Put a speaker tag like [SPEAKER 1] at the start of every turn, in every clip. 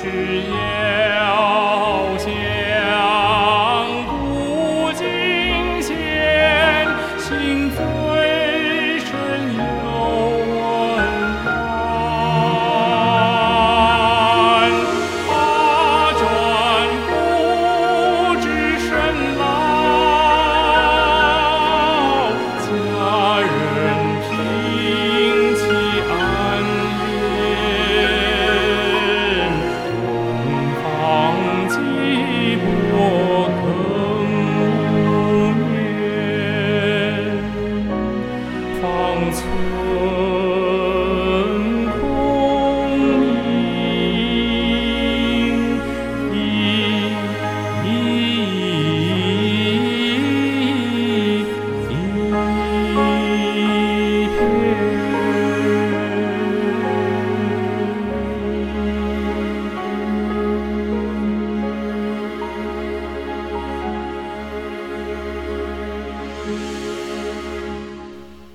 [SPEAKER 1] 去也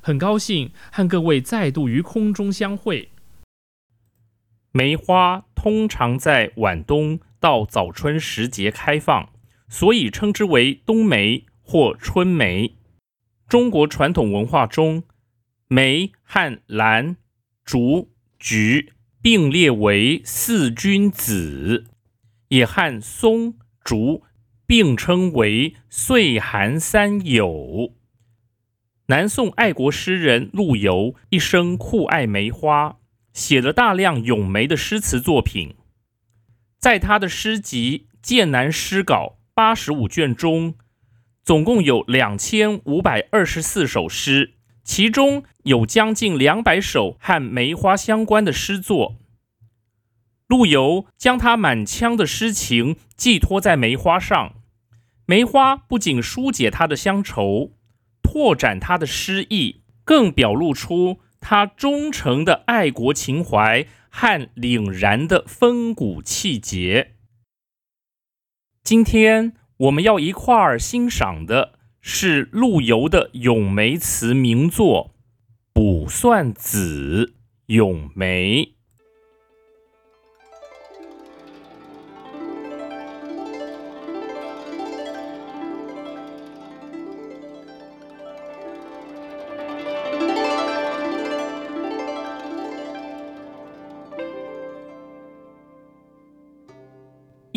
[SPEAKER 2] 很高兴和各位再度于空中相会。梅花通常在晚冬到早春时节开放，所以称之为冬梅或春梅。中国传统文化中，梅和兰、竹、菊并列为四君子，也和松、竹并称为岁寒三友。南宋爱国诗人陆游一生酷爱梅花，写了大量咏梅的诗词作品。在他的诗集《剑南诗稿》八十五卷中，总共有两千五百二十四首诗，其中有将近两百首和梅花相关的诗作。陆游将他满腔的诗情寄托在梅花上，梅花不仅疏解他的乡愁。拓展他的诗意，更表露出他忠诚的爱国情怀和凛然的风骨气节。今天我们要一块儿欣赏的是陆游的咏梅词名作《卜算子·咏梅》。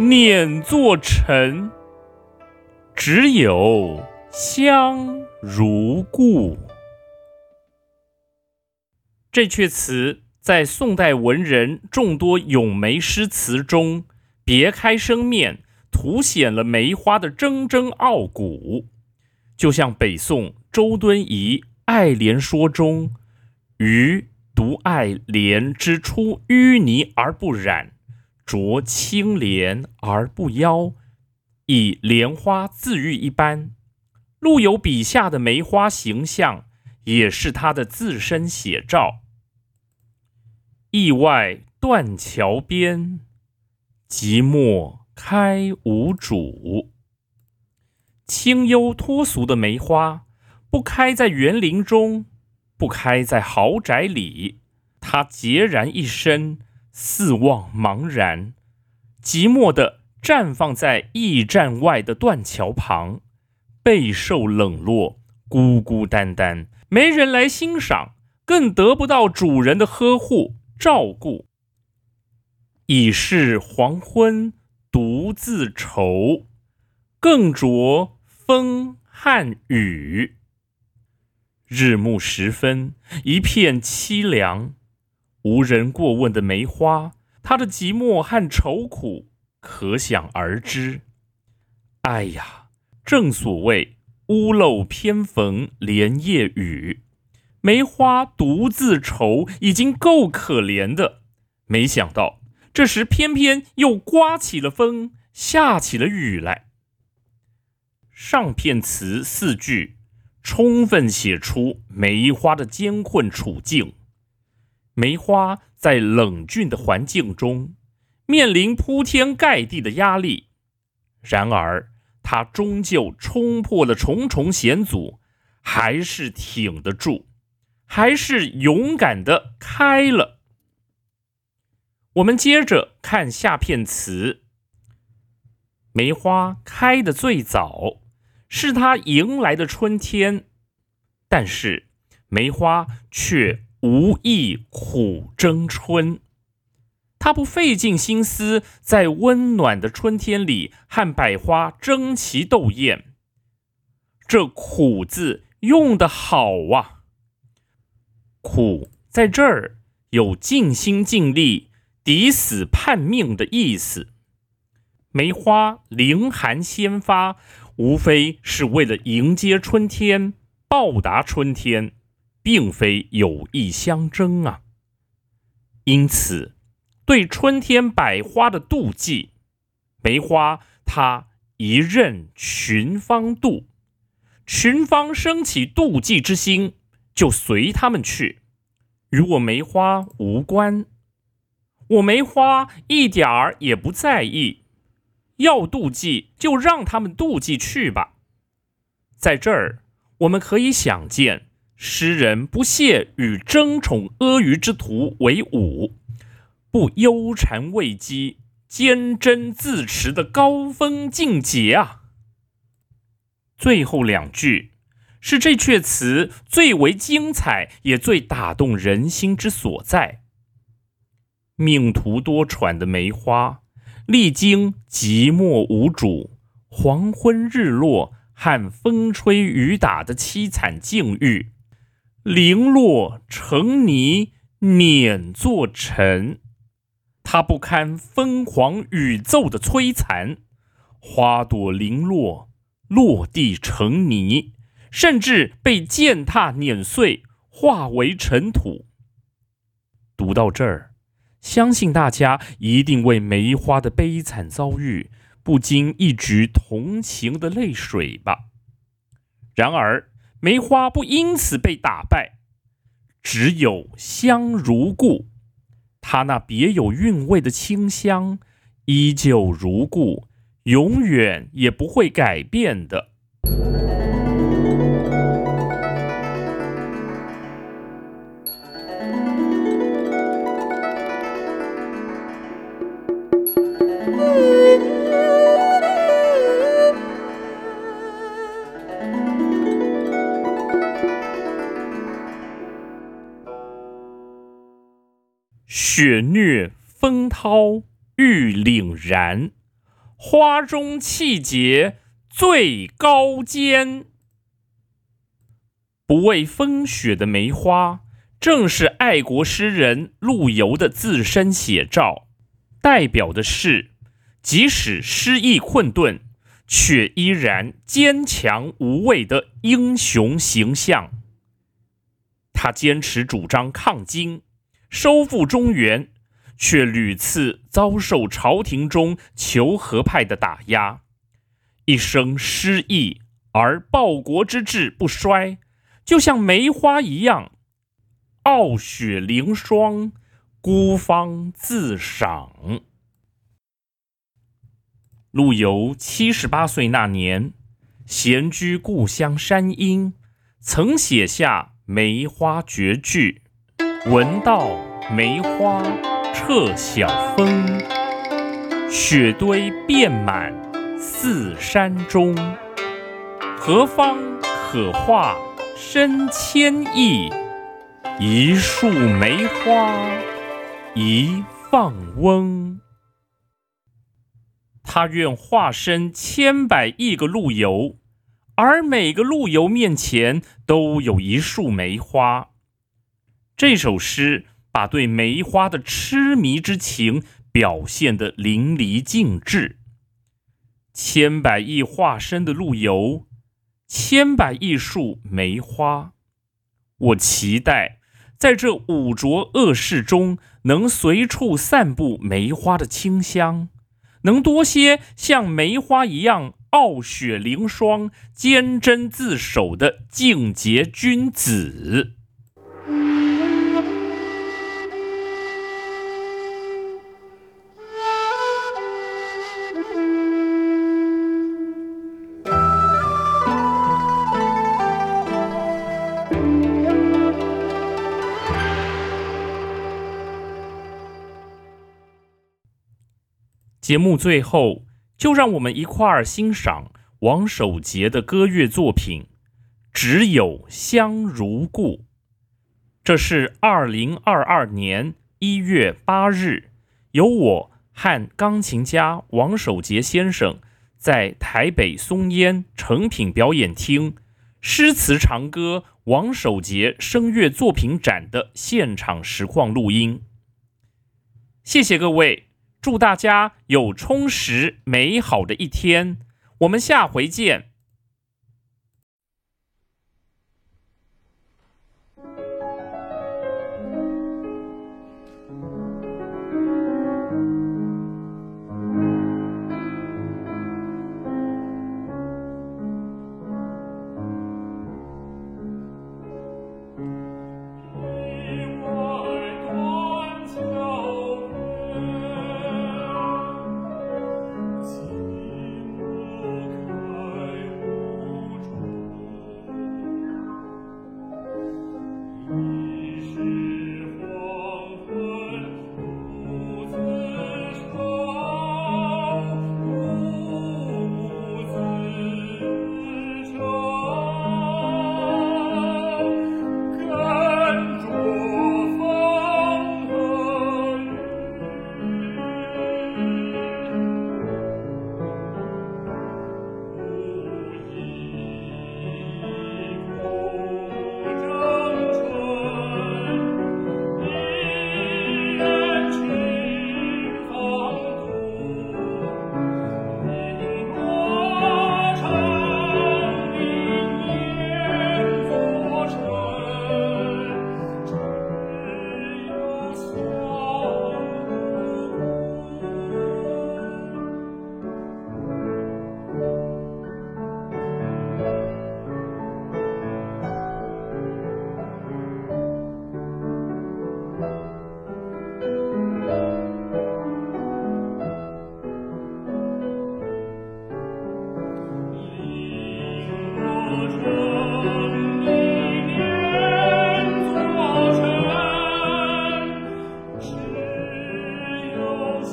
[SPEAKER 2] 碾作尘，只有香如故。这阙词在宋代文人众多咏梅诗词中别开生面，凸显了梅花的铮铮傲骨。就像北宋周敦颐《爱莲说》中“余独爱莲之出淤泥而不染，濯清涟而不妖”，以莲花自喻一般。陆游笔下的梅花形象，也是他的自身写照。驿外断桥边，寂寞开无主。
[SPEAKER 3] 清幽脱俗的梅花，不开在园林中，不开在豪宅里，它孑然一身，四望茫然，寂寞地绽放在驿站外的断桥旁，备受冷落，孤孤单单，没人来欣赏，更得不到主人的呵护照顾。已是黄昏，独自愁，更着。风和雨，日暮时分，一片凄凉，无人过问的梅花，它的寂寞和愁苦可想而知。哎呀，正所谓屋漏偏逢连夜雨，梅花独自愁已经够可怜的，没想到这时偏偏又刮起了风，下起了雨来。上片词四句，充分写出梅花的艰困处境。梅花在冷峻的环境中，面临铺天盖地的压力，然而它终究冲破了重重险阻，还是挺得住，还是勇敢的开了。我们接着看下片词，梅花开的最早。是它迎来的春天，但是梅花却无意苦争春。他不费尽心思在温暖的春天里和百花争奇斗艳。这“苦”字用的好啊！苦在这儿有尽心尽力、抵死叛命的意思。梅花凌寒先发。无非是为了迎接春天，报答春天，并非有意相争啊。因此，对春天百花的妒忌，梅花它一任群芳妒，群芳生起妒忌之心，就随他们去，与我梅花无关。我梅花一点儿也不在意。要妒忌，就让他们妒忌去吧。在这儿，我们可以想见诗人不屑与争宠阿谀之徒为伍，不忧谗畏讥、坚贞自持的高风境界啊。最后两句是这阙词最为精彩也最打动人心之所在。命途多舛的梅花。历经寂寞无主、黄昏日落和风吹雨打的凄惨境遇，零落成泥碾作尘，它不堪疯狂宇宙的摧残，花朵零落，落地成泥，甚至被践踏碾碎，化为尘土。读到这儿。相信大家一定为梅花的悲惨遭遇不禁一举同情的泪水吧。然而，梅花不因此被打败，只有香如故，它那别有韵味的清香依旧如故，永远也不会改变的。雪虐风涛欲凛然，花中气节最高坚。不畏风雪的梅花，正是爱国诗人陆游的自身写照，代表的是即使失意困顿，却依然坚强无畏的英雄形象。他坚持主张抗金。收复中原，却屡次遭受朝廷中求和派的打压，一生失意而报国之志不衰，就像梅花一样，傲雪凌霜，孤芳自赏。陆游七十八岁那年，闲居故乡山阴，曾写下梅花绝句：“闻道梅花彻晓风，雪堆遍满四山中。何方可化身千亿？一树梅花一放翁。”他愿化身千百亿个陆游，而每个陆游面前都有一束梅花。这首诗把对梅花的痴迷之情表现得淋漓尽致。千百亿化身的陆游，千百亿束梅花，我期待在这五浊恶世中，能随处散布梅花的清香。能多些像梅花一样傲雪凌霜、坚贞自守的敬洁君子。节目最后，就让我们一块儿欣赏王守杰的歌乐作品《只有香如故》。这是二零二二年一月八日，由我和钢琴家王守杰先生在台北松烟成品表演厅诗词长歌王守杰声乐作品展的现场实况录音。谢谢各位。祝大家有充实美好的一天，我们下回见。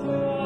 [SPEAKER 1] Christ.